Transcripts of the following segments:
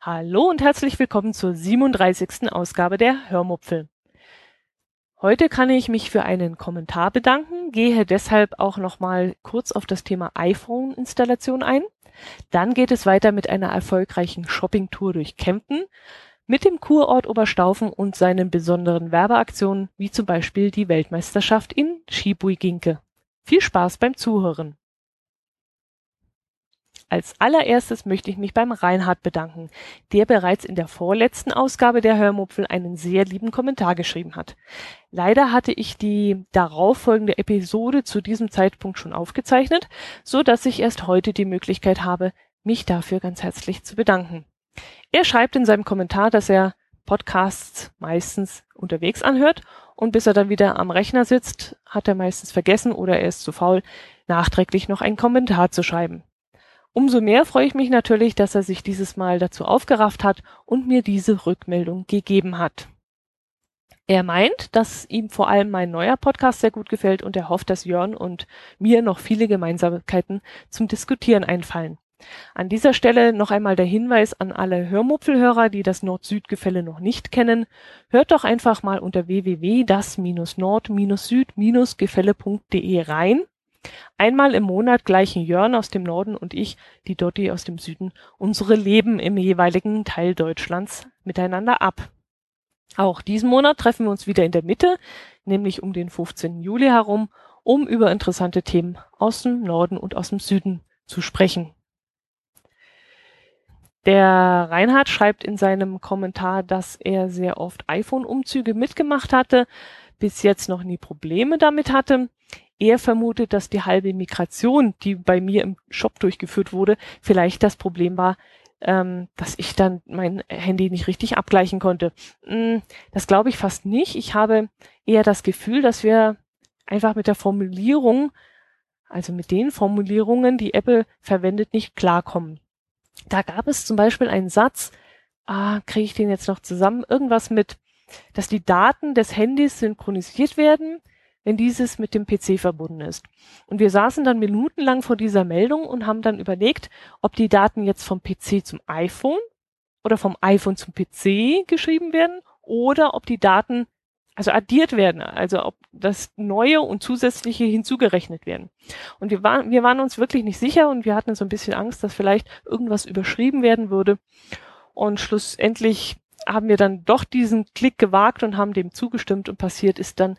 Hallo und herzlich willkommen zur 37. Ausgabe der Hörmupfel. Heute kann ich mich für einen Kommentar bedanken, gehe deshalb auch nochmal kurz auf das Thema iPhone-Installation ein. Dann geht es weiter mit einer erfolgreichen Shoppingtour durch Kempten, mit dem Kurort Oberstaufen und seinen besonderen Werbeaktionen, wie zum Beispiel die Weltmeisterschaft in Schibuiginke. Viel Spaß beim Zuhören! Als allererstes möchte ich mich beim Reinhard bedanken, der bereits in der vorletzten Ausgabe der Hörmupfel einen sehr lieben Kommentar geschrieben hat. Leider hatte ich die darauffolgende Episode zu diesem Zeitpunkt schon aufgezeichnet, so dass ich erst heute die Möglichkeit habe, mich dafür ganz herzlich zu bedanken. Er schreibt in seinem Kommentar, dass er Podcasts meistens unterwegs anhört und bis er dann wieder am Rechner sitzt, hat er meistens vergessen oder er ist zu faul, nachträglich noch einen Kommentar zu schreiben. Umso mehr freue ich mich natürlich, dass er sich dieses Mal dazu aufgerafft hat und mir diese Rückmeldung gegeben hat. Er meint, dass ihm vor allem mein neuer Podcast sehr gut gefällt und er hofft, dass Jörn und mir noch viele Gemeinsamkeiten zum Diskutieren einfallen. An dieser Stelle noch einmal der Hinweis an alle Hörmupfelhörer, die das Nord-Süd-Gefälle noch nicht kennen. Hört doch einfach mal unter www.das-nord-süd-gefälle.de rein Einmal im Monat gleichen Jörn aus dem Norden und ich, die Dotti aus dem Süden, unsere Leben im jeweiligen Teil Deutschlands miteinander ab. Auch diesen Monat treffen wir uns wieder in der Mitte, nämlich um den 15. Juli herum, um über interessante Themen aus dem Norden und aus dem Süden zu sprechen. Der Reinhard schreibt in seinem Kommentar, dass er sehr oft iPhone-Umzüge mitgemacht hatte, bis jetzt noch nie Probleme damit hatte. Er vermutet, dass die halbe Migration, die bei mir im Shop durchgeführt wurde, vielleicht das Problem war, ähm, dass ich dann mein Handy nicht richtig abgleichen konnte. Mm, das glaube ich fast nicht. Ich habe eher das Gefühl, dass wir einfach mit der Formulierung, also mit den Formulierungen, die Apple verwendet, nicht klarkommen. Da gab es zum Beispiel einen Satz, ah, kriege ich den jetzt noch zusammen, irgendwas mit, dass die Daten des Handys synchronisiert werden, wenn dieses mit dem PC verbunden ist. Und wir saßen dann minutenlang vor dieser Meldung und haben dann überlegt, ob die Daten jetzt vom PC zum iPhone oder vom iPhone zum PC geschrieben werden oder ob die Daten also addiert werden, also ob das Neue und Zusätzliche hinzugerechnet werden. Und wir waren, wir waren uns wirklich nicht sicher und wir hatten so ein bisschen Angst, dass vielleicht irgendwas überschrieben werden würde. Und schlussendlich haben wir dann doch diesen Klick gewagt und haben dem zugestimmt und passiert ist dann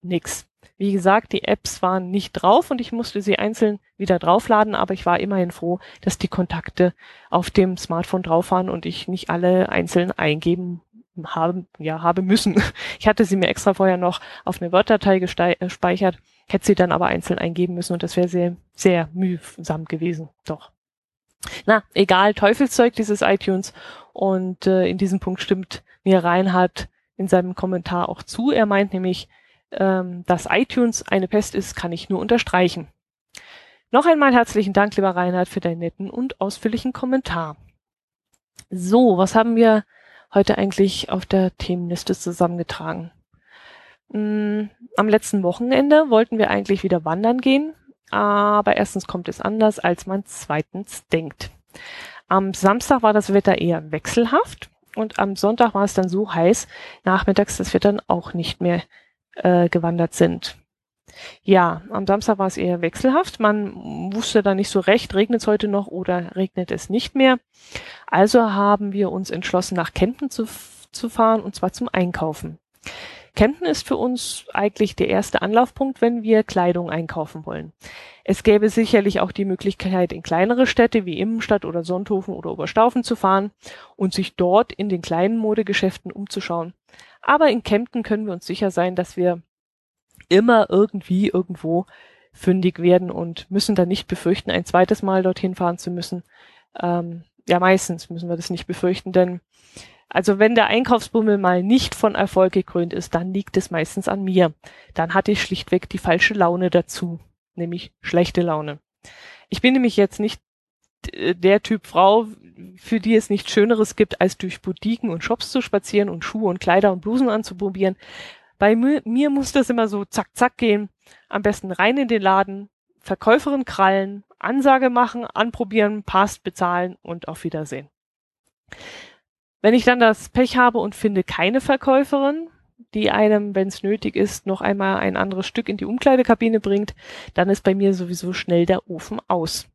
nix. Wie gesagt, die Apps waren nicht drauf und ich musste sie einzeln wieder draufladen, aber ich war immerhin froh, dass die Kontakte auf dem Smartphone drauf waren und ich nicht alle einzeln eingeben haben, ja, habe müssen. Ich hatte sie mir extra vorher noch auf eine Word-Datei äh, gespeichert, hätte sie dann aber einzeln eingeben müssen und das wäre sehr, sehr mühsam gewesen. Doch. Na, egal, Teufelszeug dieses iTunes. Und äh, in diesem Punkt stimmt mir Reinhard in seinem Kommentar auch zu. Er meint nämlich, ähm, dass iTunes eine Pest ist, kann ich nur unterstreichen. Noch einmal herzlichen Dank, lieber Reinhard, für deinen netten und ausführlichen Kommentar. So, was haben wir heute eigentlich auf der Themenliste zusammengetragen? Hm, am letzten Wochenende wollten wir eigentlich wieder wandern gehen, aber erstens kommt es anders, als man zweitens denkt. Am Samstag war das Wetter eher wechselhaft und am Sonntag war es dann so heiß nachmittags, dass wir dann auch nicht mehr äh, gewandert sind. Ja, am Samstag war es eher wechselhaft. Man wusste da nicht so recht, regnet es heute noch oder regnet es nicht mehr. Also haben wir uns entschlossen, nach Kempten zu, zu fahren und zwar zum Einkaufen. Kempten ist für uns eigentlich der erste Anlaufpunkt, wenn wir Kleidung einkaufen wollen. Es gäbe sicherlich auch die Möglichkeit, in kleinere Städte wie Immenstadt oder Sonthofen oder Oberstaufen zu fahren und sich dort in den kleinen Modegeschäften umzuschauen. Aber in Kempten können wir uns sicher sein, dass wir immer irgendwie irgendwo fündig werden und müssen dann nicht befürchten, ein zweites Mal dorthin fahren zu müssen. Ähm, ja, meistens müssen wir das nicht befürchten, denn also wenn der Einkaufsbummel mal nicht von Erfolg gekrönt ist, dann liegt es meistens an mir. Dann hatte ich schlichtweg die falsche Laune dazu, nämlich schlechte Laune. Ich bin nämlich jetzt nicht der Typ Frau, für die es nichts Schöneres gibt, als durch Boutiquen und Shops zu spazieren und Schuhe und Kleider und Blusen anzuprobieren. Bei mir, mir muss das immer so zack, zack gehen. Am besten rein in den Laden, Verkäuferin krallen, Ansage machen, anprobieren, passt, bezahlen und auf Wiedersehen. Wenn ich dann das Pech habe und finde keine Verkäuferin, die einem, wenn es nötig ist, noch einmal ein anderes Stück in die Umkleidekabine bringt, dann ist bei mir sowieso schnell der Ofen aus.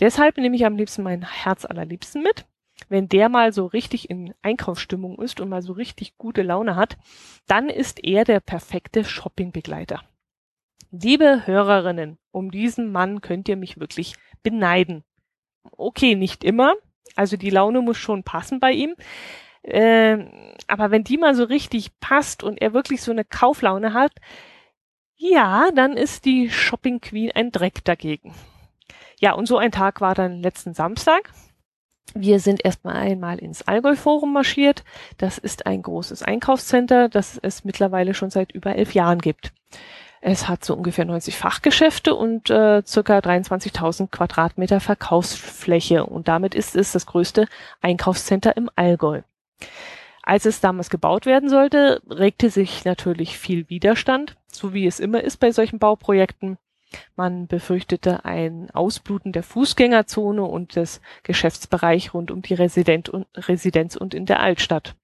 Deshalb nehme ich am liebsten mein Herz allerliebsten mit. Wenn der mal so richtig in Einkaufsstimmung ist und mal so richtig gute Laune hat, dann ist er der perfekte Shoppingbegleiter. Liebe Hörerinnen, um diesen Mann könnt ihr mich wirklich beneiden. Okay, nicht immer. Also die Laune muss schon passen bei ihm. Äh, aber wenn die mal so richtig passt und er wirklich so eine Kauflaune hat, ja, dann ist die Shopping Queen ein Dreck dagegen. Ja, und so ein Tag war dann letzten Samstag. Wir sind erstmal einmal ins Allgäu-Forum marschiert. Das ist ein großes Einkaufscenter, das es mittlerweile schon seit über elf Jahren gibt. Es hat so ungefähr 90 Fachgeschäfte und äh, circa 23.000 Quadratmeter Verkaufsfläche und damit ist es das größte Einkaufscenter im Allgäu. Als es damals gebaut werden sollte, regte sich natürlich viel Widerstand, so wie es immer ist bei solchen Bauprojekten. Man befürchtete ein Ausbluten der Fußgängerzone und des Geschäftsbereich rund um die Residenz und in der Altstadt.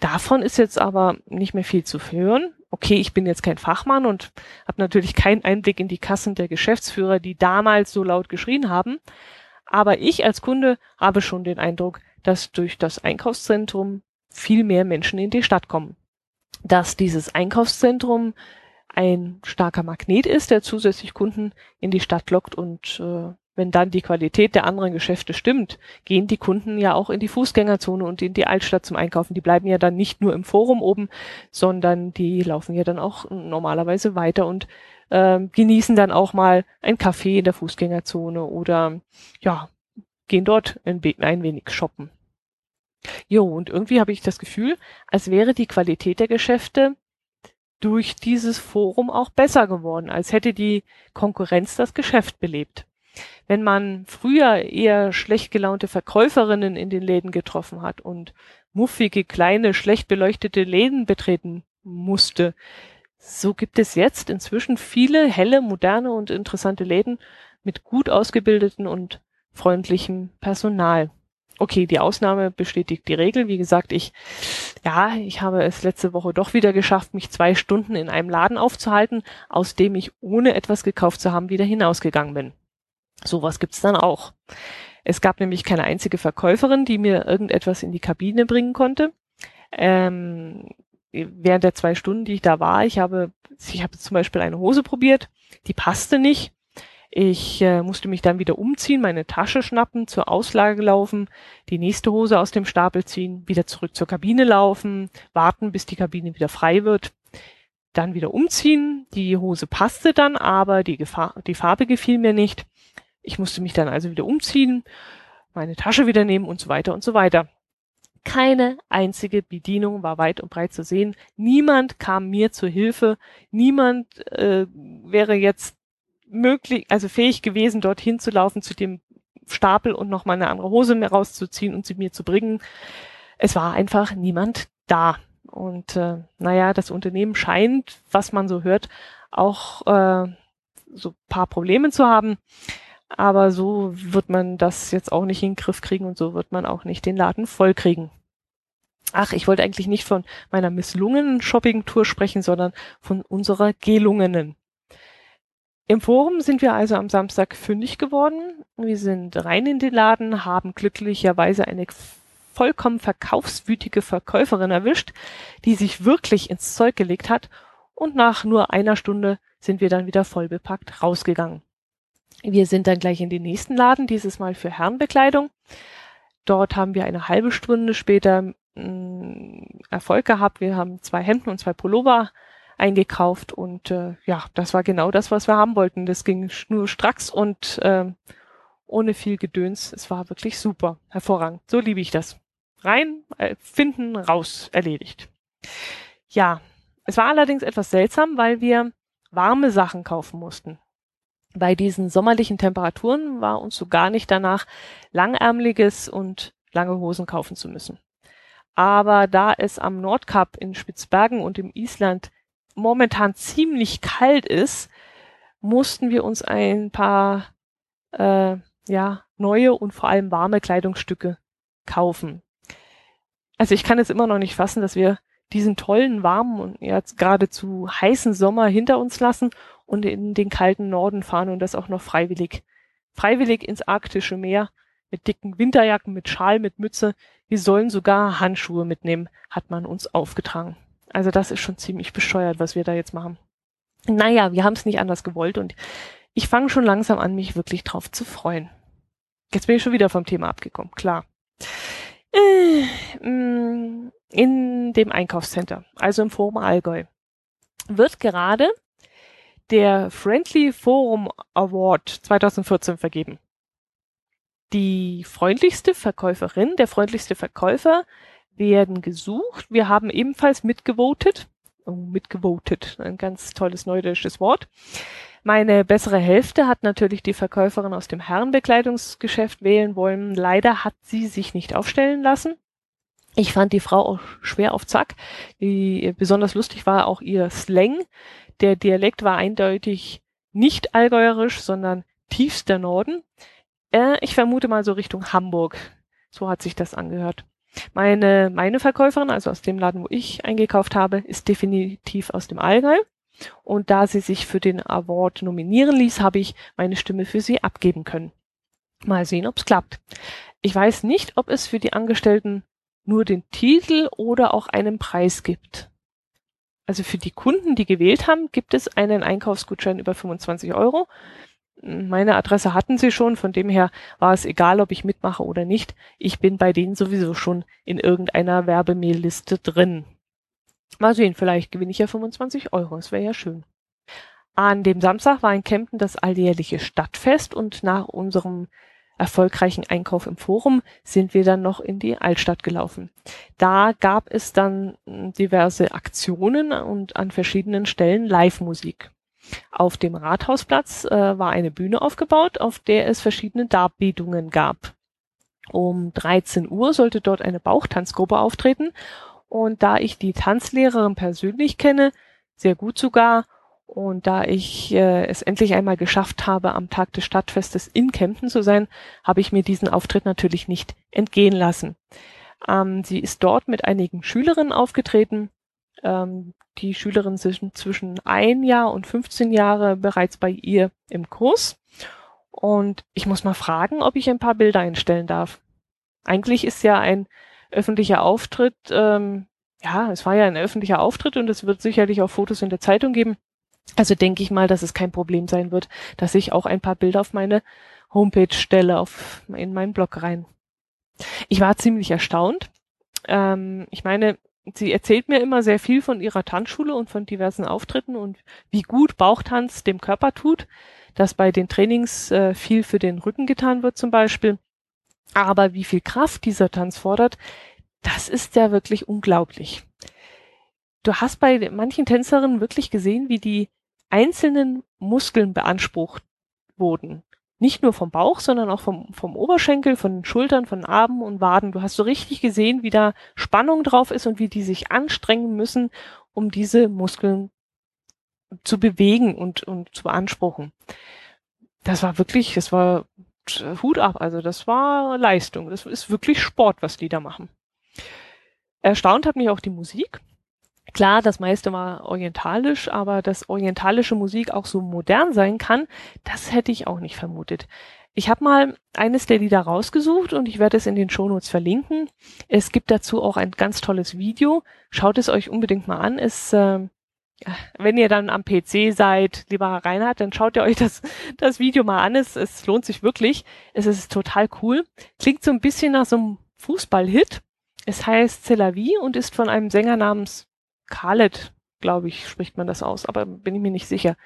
Davon ist jetzt aber nicht mehr viel zu hören. Okay, ich bin jetzt kein Fachmann und habe natürlich keinen Einblick in die Kassen der Geschäftsführer, die damals so laut geschrien haben. Aber ich als Kunde habe schon den Eindruck, dass durch das Einkaufszentrum viel mehr Menschen in die Stadt kommen. Dass dieses Einkaufszentrum ein starker Magnet ist, der zusätzlich Kunden in die Stadt lockt und äh, wenn dann die Qualität der anderen Geschäfte stimmt, gehen die Kunden ja auch in die Fußgängerzone und in die Altstadt zum Einkaufen. Die bleiben ja dann nicht nur im Forum oben, sondern die laufen ja dann auch normalerweise weiter und äh, genießen dann auch mal ein Kaffee in der Fußgängerzone oder ja, gehen dort ein, ein wenig shoppen. Jo, und irgendwie habe ich das Gefühl, als wäre die Qualität der Geschäfte durch dieses Forum auch besser geworden, als hätte die Konkurrenz das Geschäft belebt. Wenn man früher eher schlecht gelaunte Verkäuferinnen in den Läden getroffen hat und muffige, kleine, schlecht beleuchtete Läden betreten musste, so gibt es jetzt inzwischen viele helle, moderne und interessante Läden mit gut ausgebildeten und freundlichem Personal. Okay, die Ausnahme bestätigt die Regel. Wie gesagt, ich, ja, ich habe es letzte Woche doch wieder geschafft, mich zwei Stunden in einem Laden aufzuhalten, aus dem ich ohne etwas gekauft zu haben wieder hinausgegangen bin. Sowas gibt's dann auch. Es gab nämlich keine einzige Verkäuferin, die mir irgendetwas in die Kabine bringen konnte. Ähm, während der zwei Stunden, die ich da war, ich habe, ich habe zum Beispiel eine Hose probiert, die passte nicht. Ich äh, musste mich dann wieder umziehen, meine Tasche schnappen, zur Auslage laufen, die nächste Hose aus dem Stapel ziehen, wieder zurück zur Kabine laufen, warten, bis die Kabine wieder frei wird, dann wieder umziehen. Die Hose passte dann, aber die, Gefahr, die Farbe gefiel mir nicht. Ich musste mich dann also wieder umziehen, meine Tasche wieder nehmen und so weiter und so weiter. Keine einzige Bedienung war weit und breit zu sehen. Niemand kam mir zur Hilfe. Niemand äh, wäre jetzt möglich, also fähig gewesen, dorthin zu laufen zu dem Stapel und noch mal eine andere Hose mehr rauszuziehen und sie mir zu bringen. Es war einfach niemand da. Und äh, naja, das Unternehmen scheint, was man so hört, auch äh, so paar Probleme zu haben. Aber so wird man das jetzt auch nicht in den Griff kriegen und so wird man auch nicht den Laden voll kriegen. Ach, ich wollte eigentlich nicht von meiner misslungenen Shopping-Tour sprechen, sondern von unserer gelungenen. Im Forum sind wir also am Samstag fündig geworden. Wir sind rein in den Laden, haben glücklicherweise eine vollkommen verkaufswütige Verkäuferin erwischt, die sich wirklich ins Zeug gelegt hat und nach nur einer Stunde sind wir dann wieder vollbepackt rausgegangen. Wir sind dann gleich in den nächsten Laden, dieses Mal für Herrenbekleidung. Dort haben wir eine halbe Stunde später mh, mm, Erfolg gehabt. Wir haben zwei Hemden und zwei Pullover eingekauft und äh, ja, das war genau das, was wir haben wollten. Das ging nur stracks und äh, ohne viel Gedöns. Es war wirklich super, hervorragend. So liebe ich das. Rein, äh, finden, raus, erledigt. Ja, es war allerdings etwas seltsam, weil wir warme Sachen kaufen mussten. Bei diesen sommerlichen Temperaturen war uns so gar nicht danach, langärmliches und lange Hosen kaufen zu müssen. Aber da es am Nordkap in Spitzbergen und im Island momentan ziemlich kalt ist, mussten wir uns ein paar äh, ja, neue und vor allem warme Kleidungsstücke kaufen. Also ich kann es immer noch nicht fassen, dass wir diesen tollen, warmen und jetzt geradezu heißen Sommer hinter uns lassen und in den kalten Norden fahren und das auch noch freiwillig. Freiwillig ins arktische Meer mit dicken Winterjacken, mit Schal, mit Mütze. Wir sollen sogar Handschuhe mitnehmen, hat man uns aufgetragen. Also das ist schon ziemlich bescheuert, was wir da jetzt machen. Naja, wir haben es nicht anders gewollt und ich fange schon langsam an, mich wirklich drauf zu freuen. Jetzt bin ich schon wieder vom Thema abgekommen, klar. Äh, mm, in dem Einkaufscenter, also im Forum Allgäu, wird gerade der Friendly Forum Award 2014 vergeben. Die freundlichste Verkäuferin, der freundlichste Verkäufer werden gesucht. Wir haben ebenfalls mitgevotet. Oh, mitgevotet, ein ganz tolles neudeutsches Wort. Meine bessere Hälfte hat natürlich die Verkäuferin aus dem Herrenbekleidungsgeschäft wählen wollen. Leider hat sie sich nicht aufstellen lassen. Ich fand die Frau auch schwer auf Zack. Die, besonders lustig war auch ihr Slang. Der Dialekt war eindeutig nicht allgäuerisch, sondern tiefster Norden. Äh, ich vermute mal so Richtung Hamburg. So hat sich das angehört. Meine, meine Verkäuferin, also aus dem Laden, wo ich eingekauft habe, ist definitiv aus dem Allgäu. Und da sie sich für den Award nominieren ließ, habe ich meine Stimme für sie abgeben können. Mal sehen, ob es klappt. Ich weiß nicht, ob es für die Angestellten nur den Titel oder auch einen Preis gibt. Also für die Kunden, die gewählt haben, gibt es einen Einkaufsgutschein über 25 Euro. Meine Adresse hatten sie schon, von dem her war es egal, ob ich mitmache oder nicht. Ich bin bei denen sowieso schon in irgendeiner Werbemailliste drin. Mal sehen, vielleicht gewinne ich ja 25 Euro. Das wäre ja schön. An dem Samstag war in Kempten das alljährliche Stadtfest und nach unserem erfolgreichen Einkauf im Forum sind wir dann noch in die Altstadt gelaufen. Da gab es dann diverse Aktionen und an verschiedenen Stellen Live-Musik. Auf dem Rathausplatz äh, war eine Bühne aufgebaut, auf der es verschiedene Darbietungen gab. Um 13 Uhr sollte dort eine Bauchtanzgruppe auftreten und da ich die Tanzlehrerin persönlich kenne, sehr gut sogar, und da ich äh, es endlich einmal geschafft habe, am Tag des Stadtfestes in Kempten zu sein, habe ich mir diesen Auftritt natürlich nicht entgehen lassen. Ähm, sie ist dort mit einigen Schülerinnen aufgetreten. Ähm, die Schülerinnen sind zwischen ein Jahr und 15 Jahre bereits bei ihr im Kurs. Und ich muss mal fragen, ob ich ein paar Bilder einstellen darf. Eigentlich ist ja ein öffentlicher Auftritt, ähm, ja, es war ja ein öffentlicher Auftritt und es wird sicherlich auch Fotos in der Zeitung geben. Also denke ich mal, dass es kein Problem sein wird, dass ich auch ein paar Bilder auf meine Homepage stelle, auf, in meinen Blog rein. Ich war ziemlich erstaunt. Ähm, ich meine, sie erzählt mir immer sehr viel von ihrer Tanzschule und von diversen Auftritten und wie gut Bauchtanz dem Körper tut, dass bei den Trainings äh, viel für den Rücken getan wird zum Beispiel. Aber wie viel Kraft dieser Tanz fordert, das ist ja wirklich unglaublich. Du hast bei manchen Tänzerinnen wirklich gesehen, wie die einzelnen Muskeln beansprucht wurden. Nicht nur vom Bauch, sondern auch vom, vom Oberschenkel, von den Schultern, von Armen und Waden. Du hast so richtig gesehen, wie da Spannung drauf ist und wie die sich anstrengen müssen, um diese Muskeln zu bewegen und, und zu beanspruchen. Das war wirklich, das war Hut ab. Also das war Leistung. Das ist wirklich Sport, was die da machen. Erstaunt hat mich auch die Musik. Klar, das meiste war orientalisch, aber dass orientalische Musik auch so modern sein kann, das hätte ich auch nicht vermutet. Ich habe mal eines der Lieder rausgesucht und ich werde es in den Shownotes verlinken. Es gibt dazu auch ein ganz tolles Video. Schaut es euch unbedingt mal an. Es äh, wenn ihr dann am PC seid, lieber Reinhard, dann schaut ihr euch das, das Video mal an. Es, es lohnt sich wirklich. Es ist total cool. Klingt so ein bisschen nach so einem Fußball-Hit. Es heißt Celavi und ist von einem Sänger namens Khaled, glaube ich, spricht man das aus, aber bin ich mir nicht sicher.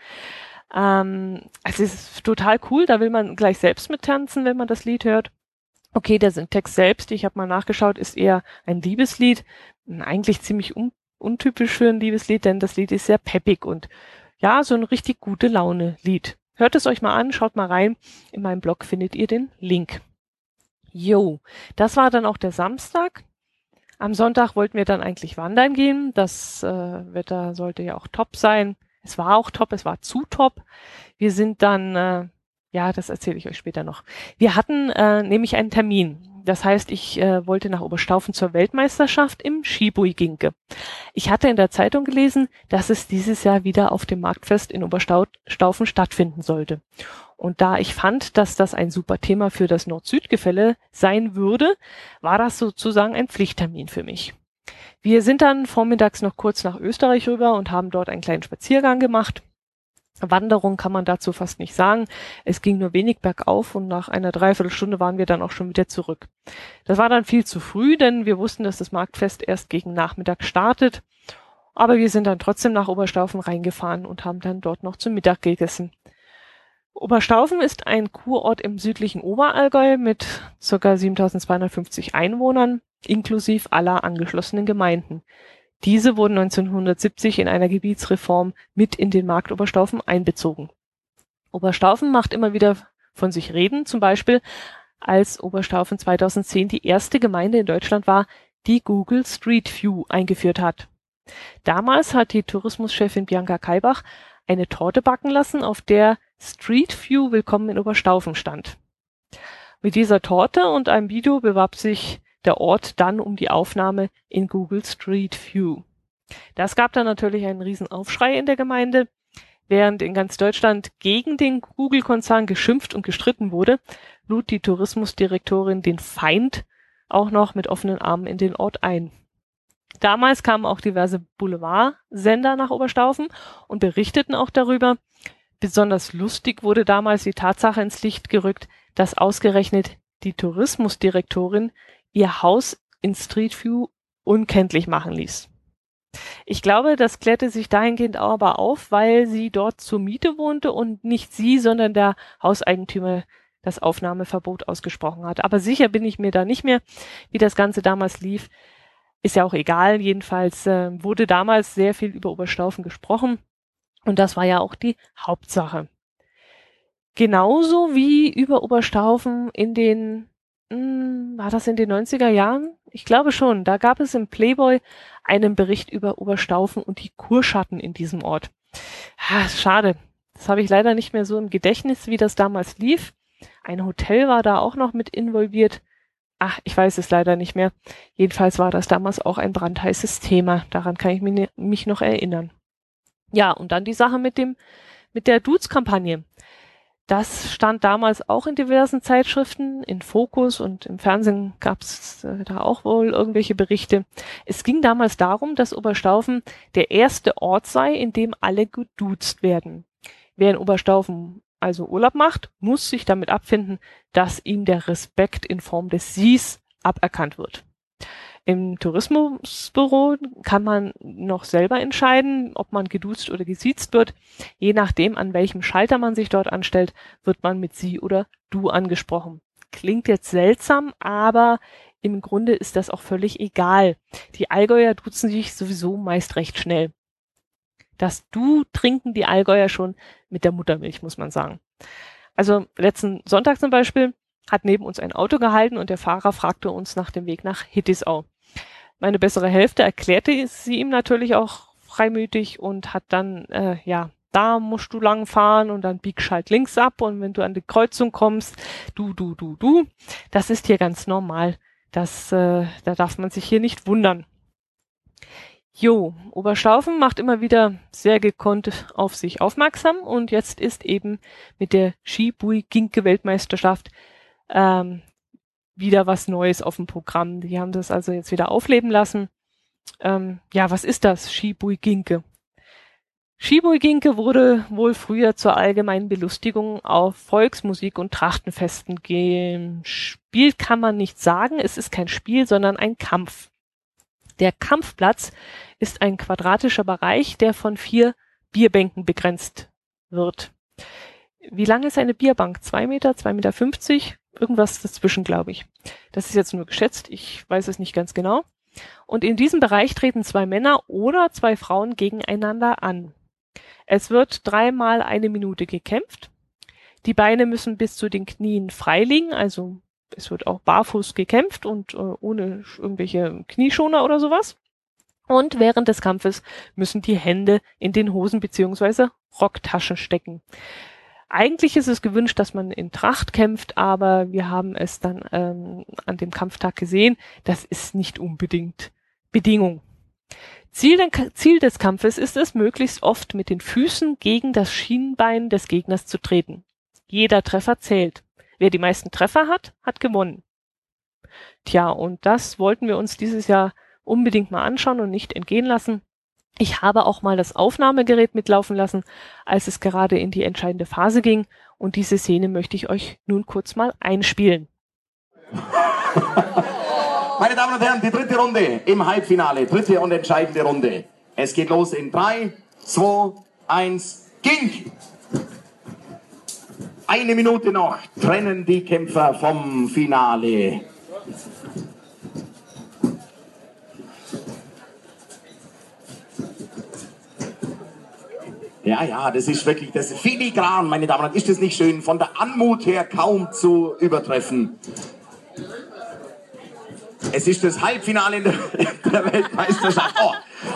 Ähm, es ist total cool, da will man gleich selbst mittanzen, wenn man das Lied hört. Okay, der Text selbst, ich habe mal nachgeschaut, ist eher ein Liebeslied, eigentlich ziemlich un untypisch für ein Liebeslied, denn das Lied ist sehr peppig und ja, so ein richtig gute Laune Lied. Hört es euch mal an, schaut mal rein. In meinem Blog findet ihr den Link. Jo, das war dann auch der Samstag. Am Sonntag wollten wir dann eigentlich wandern gehen. Das äh, Wetter sollte ja auch top sein. Es war auch top, es war zu top. Wir sind dann, äh, ja, das erzähle ich euch später noch. Wir hatten äh, nämlich einen Termin. Das heißt, ich äh, wollte nach Oberstaufen zur Weltmeisterschaft im Skibui-Ginke. Ich hatte in der Zeitung gelesen, dass es dieses Jahr wieder auf dem Marktfest in Oberstaufen stattfinden sollte. Und da ich fand, dass das ein super Thema für das Nord-Süd-Gefälle sein würde, war das sozusagen ein Pflichttermin für mich. Wir sind dann vormittags noch kurz nach Österreich rüber und haben dort einen kleinen Spaziergang gemacht. Wanderung kann man dazu fast nicht sagen. Es ging nur wenig bergauf und nach einer Dreiviertelstunde waren wir dann auch schon wieder zurück. Das war dann viel zu früh, denn wir wussten, dass das Marktfest erst gegen Nachmittag startet. Aber wir sind dann trotzdem nach Oberstaufen reingefahren und haben dann dort noch zum Mittag gegessen. Oberstaufen ist ein Kurort im südlichen Oberallgäu mit ca. 7250 Einwohnern, inklusive aller angeschlossenen Gemeinden. Diese wurden 1970 in einer Gebietsreform mit in den Markt Oberstaufen einbezogen. Oberstaufen macht immer wieder von sich reden, zum Beispiel als Oberstaufen 2010 die erste Gemeinde in Deutschland war, die Google Street View eingeführt hat. Damals hat die Tourismuschefin Bianca Kaibach eine Torte backen lassen, auf der Street View Willkommen in Oberstaufen stand. Mit dieser Torte und einem Video bewarb sich der Ort dann um die Aufnahme in Google Street View. Das gab dann natürlich einen riesen Aufschrei in der Gemeinde. Während in ganz Deutschland gegen den Google-Konzern geschimpft und gestritten wurde, lud die Tourismusdirektorin den Feind auch noch mit offenen Armen in den Ort ein. Damals kamen auch diverse Boulevardsender nach Oberstaufen und berichteten auch darüber, Besonders lustig wurde damals die Tatsache ins Licht gerückt, dass ausgerechnet die Tourismusdirektorin ihr Haus in Street View unkenntlich machen ließ. Ich glaube, das klärte sich dahingehend aber auf, weil sie dort zur Miete wohnte und nicht sie, sondern der Hauseigentümer das Aufnahmeverbot ausgesprochen hat. Aber sicher bin ich mir da nicht mehr, wie das Ganze damals lief. Ist ja auch egal. Jedenfalls äh, wurde damals sehr viel über Oberstaufen gesprochen. Und das war ja auch die Hauptsache. Genauso wie über Oberstaufen in den, mh, hm, war das in den 90er Jahren? Ich glaube schon. Da gab es im Playboy einen Bericht über Oberstaufen und die Kurschatten in diesem Ort. Ha, schade. Das habe ich leider nicht mehr so im Gedächtnis, wie das damals lief. Ein Hotel war da auch noch mit involviert. Ach, ich weiß es leider nicht mehr. Jedenfalls war das damals auch ein brandheißes Thema. Daran kann ich mich noch erinnern. Ja, und dann die Sache mit dem, mit der Dudes-Kampagne. Das stand damals auch in diversen Zeitschriften, in Fokus und im Fernsehen gab es äh, da auch wohl irgendwelche Berichte. Es ging damals darum, dass Oberstaufen der erste Ort sei, in dem alle geduzt werden. Wer in Oberstaufen also Urlaub macht, muss sich damit abfinden, dass ihm der Respekt in Form des Sies aberkannt wird. Im Tourismusbüro kann man noch selber entscheiden, ob man geduzt oder gesiezt wird. Je nachdem, an welchem Schalter man sich dort anstellt, wird man mit Sie oder Du angesprochen. Klingt jetzt seltsam, aber im Grunde ist das auch völlig egal. Die Allgäuer duzen sich sowieso meist recht schnell. Das Du trinken die Allgäuer schon mit der Muttermilch, muss man sagen. Also letzten Sonntag zum Beispiel hat neben uns ein Auto gehalten und der Fahrer fragte uns nach dem Weg nach Hittisau meine bessere Hälfte erklärte sie ihm natürlich auch freimütig und hat dann, äh, ja, da musst du lang fahren und dann biegst halt links ab und wenn du an die Kreuzung kommst, du, du, du, du. Das ist hier ganz normal. Das, äh, da darf man sich hier nicht wundern. Jo, Oberstaufen macht immer wieder sehr gekonnt auf sich aufmerksam und jetzt ist eben mit der Skibui Ginke Weltmeisterschaft ähm, wieder was Neues auf dem Programm. Die haben das also jetzt wieder aufleben lassen. Ähm, ja, was ist das? Shibui Ginke. Shibui Ginke wurde wohl früher zur allgemeinen Belustigung auf Volksmusik und Trachtenfesten gespielt, kann man nicht sagen. Es ist kein Spiel, sondern ein Kampf. Der Kampfplatz ist ein quadratischer Bereich, der von vier Bierbänken begrenzt wird. Wie lang ist eine Bierbank? Zwei Meter, zwei Meter fünfzig? Irgendwas dazwischen, glaube ich. Das ist jetzt nur geschätzt, ich weiß es nicht ganz genau. Und in diesem Bereich treten zwei Männer oder zwei Frauen gegeneinander an. Es wird dreimal eine Minute gekämpft. Die Beine müssen bis zu den Knien frei liegen, also es wird auch barfuß gekämpft und äh, ohne irgendwelche Knieschoner oder sowas. Und während des Kampfes müssen die Hände in den Hosen beziehungsweise Rocktaschen stecken. Eigentlich ist es gewünscht, dass man in Tracht kämpft, aber wir haben es dann ähm, an dem Kampftag gesehen. Das ist nicht unbedingt Bedingung. Ziel, Ziel des Kampfes ist es, möglichst oft mit den Füßen gegen das Schienbein des Gegners zu treten. Jeder Treffer zählt. Wer die meisten Treffer hat, hat gewonnen. Tja, und das wollten wir uns dieses Jahr unbedingt mal anschauen und nicht entgehen lassen. Ich habe auch mal das Aufnahmegerät mitlaufen lassen, als es gerade in die entscheidende Phase ging. Und diese Szene möchte ich euch nun kurz mal einspielen. Meine Damen und Herren, die dritte Runde im Halbfinale, dritte und entscheidende Runde. Es geht los in 3, 2, 1, ging! Eine Minute noch trennen die Kämpfer vom Finale. Ja, ja, das ist wirklich, das ist filigran, meine Damen und Herren. Ist das nicht schön? Von der Anmut her kaum zu übertreffen. Es ist das Halbfinale in der, der Weltmeisterschaft. Oh,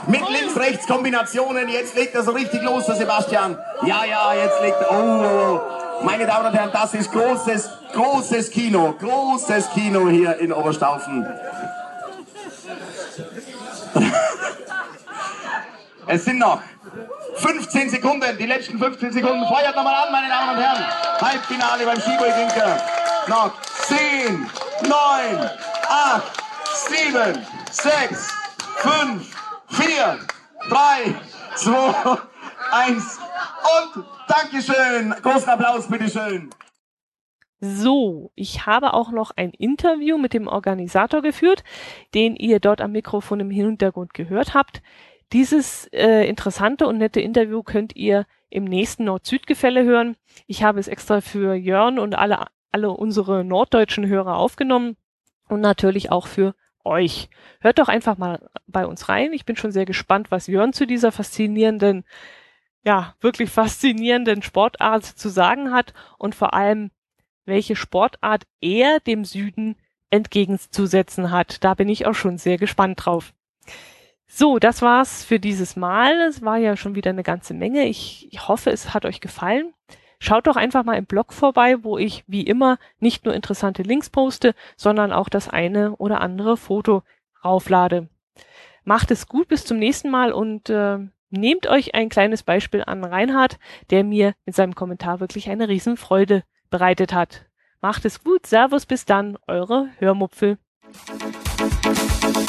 mit Links-Rechts-Kombinationen. Jetzt legt er so richtig los, der Sebastian. Ja, ja, jetzt legt er. Oh, meine Damen und Herren, das ist großes, großes Kino. Großes Kino hier in Oberstaufen. es sind noch 15 Sekunden, die letzten 15 Sekunden. Feuert nochmal an, meine Damen und Herren. Halbfinale beim Skiball-Ginker. Noch 10, 9, 8, 7, 6, 5, 4, 3, 2, 1 und Dankeschön. Großen Applaus, bitteschön. So, ich habe auch noch ein Interview mit dem Organisator geführt, den ihr dort am Mikrofon im Hintergrund gehört habt. Dieses äh, interessante und nette Interview könnt ihr im nächsten Nord-Süd-Gefälle hören. Ich habe es extra für Jörn und alle, alle unsere norddeutschen Hörer aufgenommen und natürlich auch für euch. Hört doch einfach mal bei uns rein. Ich bin schon sehr gespannt, was Jörn zu dieser faszinierenden, ja, wirklich faszinierenden Sportart zu sagen hat und vor allem, welche Sportart er dem Süden entgegenzusetzen hat. Da bin ich auch schon sehr gespannt drauf. So, das war's für dieses Mal. Es war ja schon wieder eine ganze Menge. Ich, ich hoffe, es hat euch gefallen. Schaut doch einfach mal im Blog vorbei, wo ich wie immer nicht nur interessante Links poste, sondern auch das eine oder andere Foto rauflade. Macht es gut bis zum nächsten Mal und äh, nehmt euch ein kleines Beispiel an Reinhard, der mir mit seinem Kommentar wirklich eine Riesenfreude bereitet hat. Macht es gut, Servus, bis dann, eure Hörmupfel.